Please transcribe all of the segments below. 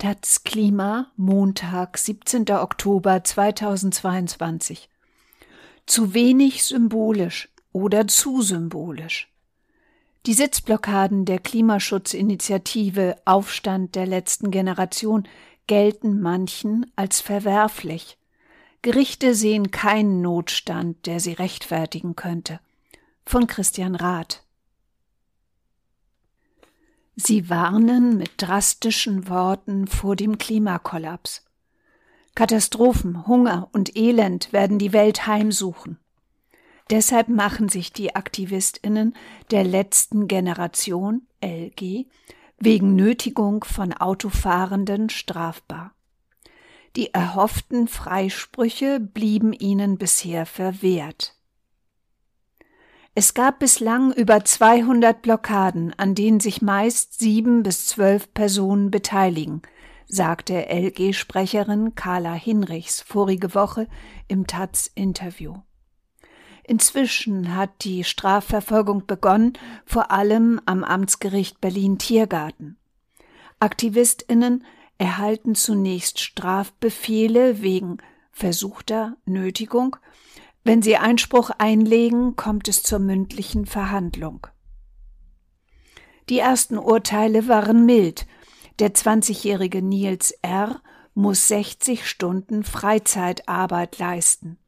Taz Klima, Montag, 17. Oktober 2022. Zu wenig symbolisch oder zu symbolisch. Die Sitzblockaden der Klimaschutzinitiative Aufstand der letzten Generation gelten manchen als verwerflich. Gerichte sehen keinen Notstand, der sie rechtfertigen könnte. Von Christian Rath. Sie warnen mit drastischen Worten vor dem Klimakollaps. Katastrophen, Hunger und Elend werden die Welt heimsuchen. Deshalb machen sich die Aktivistinnen der letzten Generation LG wegen Nötigung von Autofahrenden strafbar. Die erhofften Freisprüche blieben ihnen bisher verwehrt. Es gab bislang über 200 Blockaden, an denen sich meist sieben bis zwölf Personen beteiligen, sagte LG-Sprecherin Carla Hinrichs vorige Woche im Taz-Interview. Inzwischen hat die Strafverfolgung begonnen, vor allem am Amtsgericht Berlin-Tiergarten. AktivistInnen erhalten zunächst Strafbefehle wegen versuchter Nötigung wenn Sie Einspruch einlegen, kommt es zur mündlichen Verhandlung. Die ersten Urteile waren mild. Der 20-jährige Nils R. muss 60 Stunden Freizeitarbeit leisten.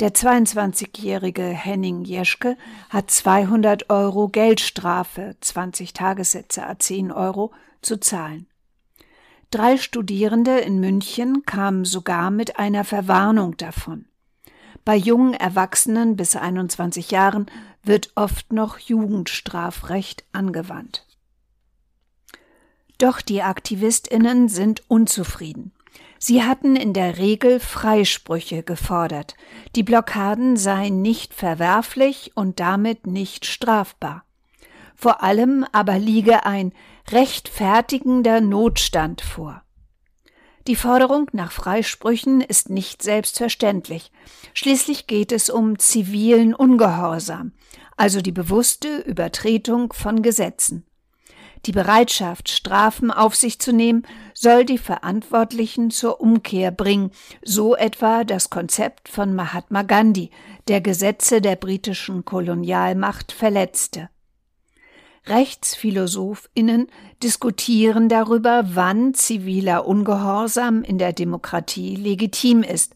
Der 22-jährige Henning Jeschke hat 200 Euro Geldstrafe, 20 Tagessätze a 10 Euro, zu zahlen. Drei Studierende in München kamen sogar mit einer Verwarnung davon. Bei jungen Erwachsenen bis 21 Jahren wird oft noch Jugendstrafrecht angewandt. Doch die Aktivistinnen sind unzufrieden. Sie hatten in der Regel Freisprüche gefordert. Die Blockaden seien nicht verwerflich und damit nicht strafbar. Vor allem aber liege ein rechtfertigender Notstand vor. Die Forderung nach Freisprüchen ist nicht selbstverständlich. Schließlich geht es um zivilen Ungehorsam, also die bewusste Übertretung von Gesetzen. Die Bereitschaft, Strafen auf sich zu nehmen, soll die Verantwortlichen zur Umkehr bringen, so etwa das Konzept von Mahatma Gandhi, der Gesetze der britischen Kolonialmacht verletzte. RechtsphilosophInnen diskutieren darüber, wann ziviler Ungehorsam in der Demokratie legitim ist,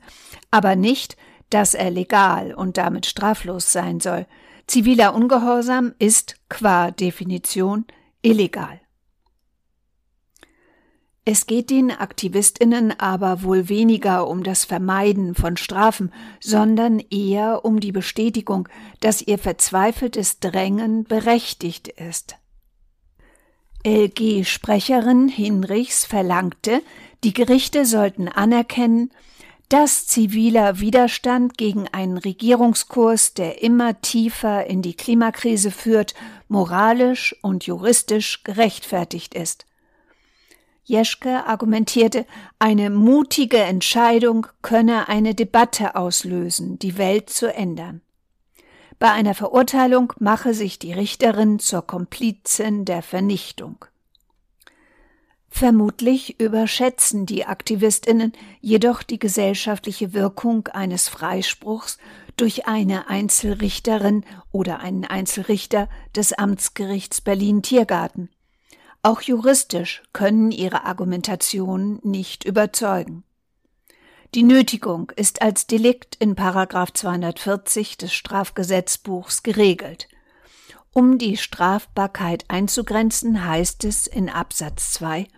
aber nicht, dass er legal und damit straflos sein soll. Ziviler Ungehorsam ist qua Definition illegal. Es geht den Aktivistinnen aber wohl weniger um das Vermeiden von Strafen, sondern eher um die Bestätigung, dass ihr verzweifeltes Drängen berechtigt ist. LG-Sprecherin Hinrichs verlangte, die Gerichte sollten anerkennen, dass ziviler Widerstand gegen einen Regierungskurs, der immer tiefer in die Klimakrise führt, moralisch und juristisch gerechtfertigt ist. Jeschke argumentierte, eine mutige Entscheidung könne eine Debatte auslösen, die Welt zu ändern. Bei einer Verurteilung mache sich die Richterin zur Komplizin der Vernichtung. Vermutlich überschätzen die Aktivistinnen jedoch die gesellschaftliche Wirkung eines Freispruchs durch eine Einzelrichterin oder einen Einzelrichter des Amtsgerichts Berlin Tiergarten. Auch juristisch können ihre Argumentationen nicht überzeugen. Die Nötigung ist als Delikt in Paragraph 240 des Strafgesetzbuchs geregelt. Um die Strafbarkeit einzugrenzen, heißt es in Absatz 2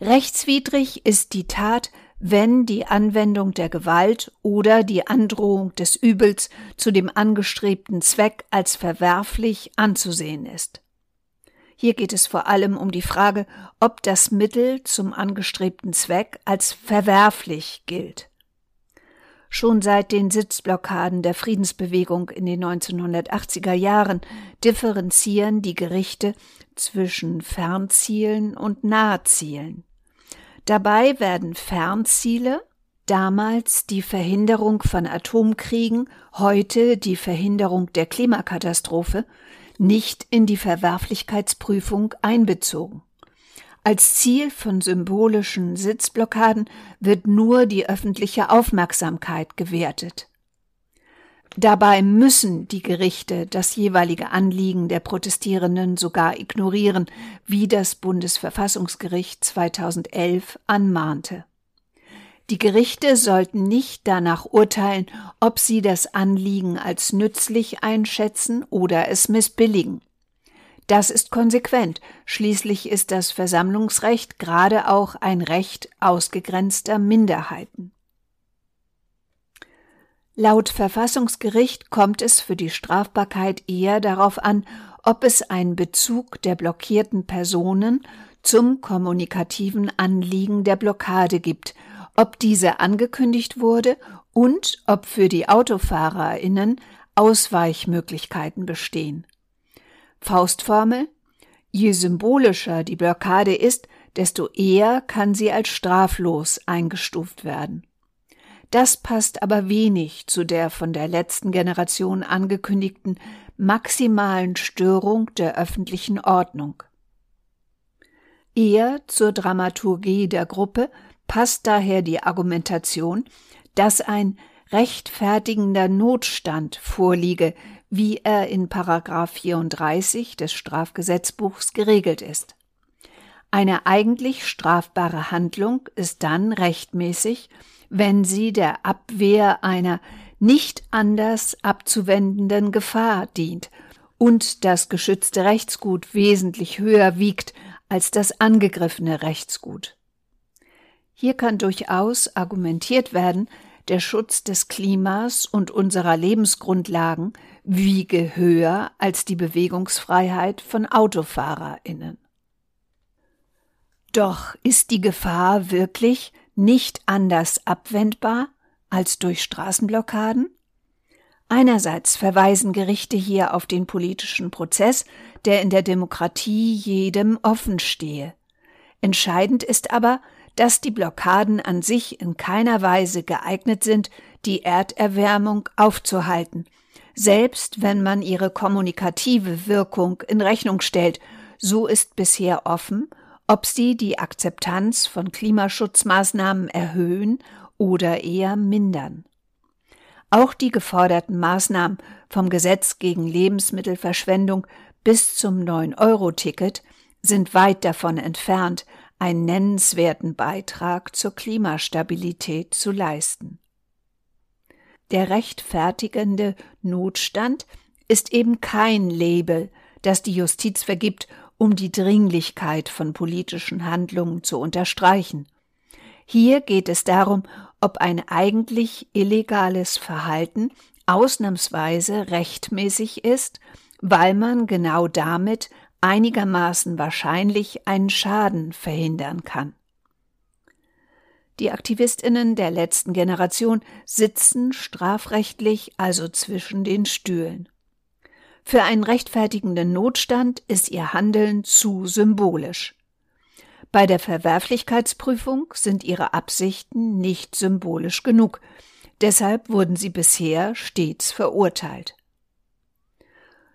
Rechtswidrig ist die Tat, wenn die Anwendung der Gewalt oder die Androhung des Übels zu dem angestrebten Zweck als verwerflich anzusehen ist. Hier geht es vor allem um die Frage, ob das Mittel zum angestrebten Zweck als verwerflich gilt. Schon seit den Sitzblockaden der Friedensbewegung in den 1980er Jahren differenzieren die Gerichte zwischen Fernzielen und Nahzielen. Dabei werden Fernziele, damals die Verhinderung von Atomkriegen, heute die Verhinderung der Klimakatastrophe, nicht in die Verwerflichkeitsprüfung einbezogen. Als Ziel von symbolischen Sitzblockaden wird nur die öffentliche Aufmerksamkeit gewertet. Dabei müssen die Gerichte das jeweilige Anliegen der Protestierenden sogar ignorieren, wie das Bundesverfassungsgericht 2011 anmahnte. Die Gerichte sollten nicht danach urteilen, ob sie das Anliegen als nützlich einschätzen oder es missbilligen. Das ist konsequent, schließlich ist das Versammlungsrecht gerade auch ein Recht ausgegrenzter Minderheiten. Laut Verfassungsgericht kommt es für die Strafbarkeit eher darauf an, ob es einen Bezug der blockierten Personen zum kommunikativen Anliegen der Blockade gibt, ob diese angekündigt wurde und ob für die Autofahrerinnen Ausweichmöglichkeiten bestehen. Faustformel Je symbolischer die Blockade ist, desto eher kann sie als straflos eingestuft werden. Das passt aber wenig zu der von der letzten Generation angekündigten maximalen Störung der öffentlichen Ordnung. Eher zur Dramaturgie der Gruppe passt daher die Argumentation, dass ein rechtfertigender Notstand vorliege, wie er in Paragraph 34 des Strafgesetzbuchs geregelt ist. Eine eigentlich strafbare Handlung ist dann rechtmäßig, wenn sie der Abwehr einer nicht anders abzuwendenden Gefahr dient und das geschützte Rechtsgut wesentlich höher wiegt als das angegriffene Rechtsgut. Hier kann durchaus argumentiert werden, der Schutz des Klimas und unserer Lebensgrundlagen wiege höher als die Bewegungsfreiheit von Autofahrerinnen. Doch ist die Gefahr wirklich nicht anders abwendbar als durch Straßenblockaden? Einerseits verweisen Gerichte hier auf den politischen Prozess, der in der Demokratie jedem offen stehe. Entscheidend ist aber, dass die Blockaden an sich in keiner Weise geeignet sind, die Erderwärmung aufzuhalten, selbst wenn man ihre kommunikative Wirkung in Rechnung stellt, so ist bisher offen, ob sie die Akzeptanz von Klimaschutzmaßnahmen erhöhen oder eher mindern. Auch die geforderten Maßnahmen vom Gesetz gegen Lebensmittelverschwendung bis zum 9-Euro-Ticket sind weit davon entfernt, einen nennenswerten Beitrag zur Klimastabilität zu leisten. Der rechtfertigende Notstand ist eben kein Label, das die Justiz vergibt, um die Dringlichkeit von politischen Handlungen zu unterstreichen. Hier geht es darum, ob ein eigentlich illegales Verhalten ausnahmsweise rechtmäßig ist, weil man genau damit einigermaßen wahrscheinlich einen Schaden verhindern kann. Die Aktivistinnen der letzten Generation sitzen strafrechtlich also zwischen den Stühlen. Für einen rechtfertigenden Notstand ist ihr Handeln zu symbolisch. Bei der Verwerflichkeitsprüfung sind ihre Absichten nicht symbolisch genug, deshalb wurden sie bisher stets verurteilt.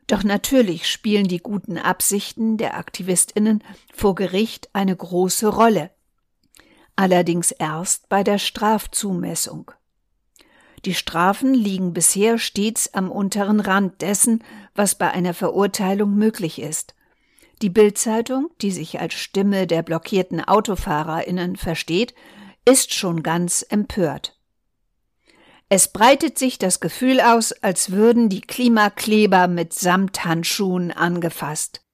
Doch natürlich spielen die guten Absichten der Aktivistinnen vor Gericht eine große Rolle, allerdings erst bei der Strafzumessung. Die Strafen liegen bisher stets am unteren Rand dessen, was bei einer Verurteilung möglich ist. Die Bildzeitung, die sich als Stimme der blockierten Autofahrerinnen versteht, ist schon ganz empört. Es breitet sich das Gefühl aus, als würden die Klimakleber mit Samthandschuhen angefasst.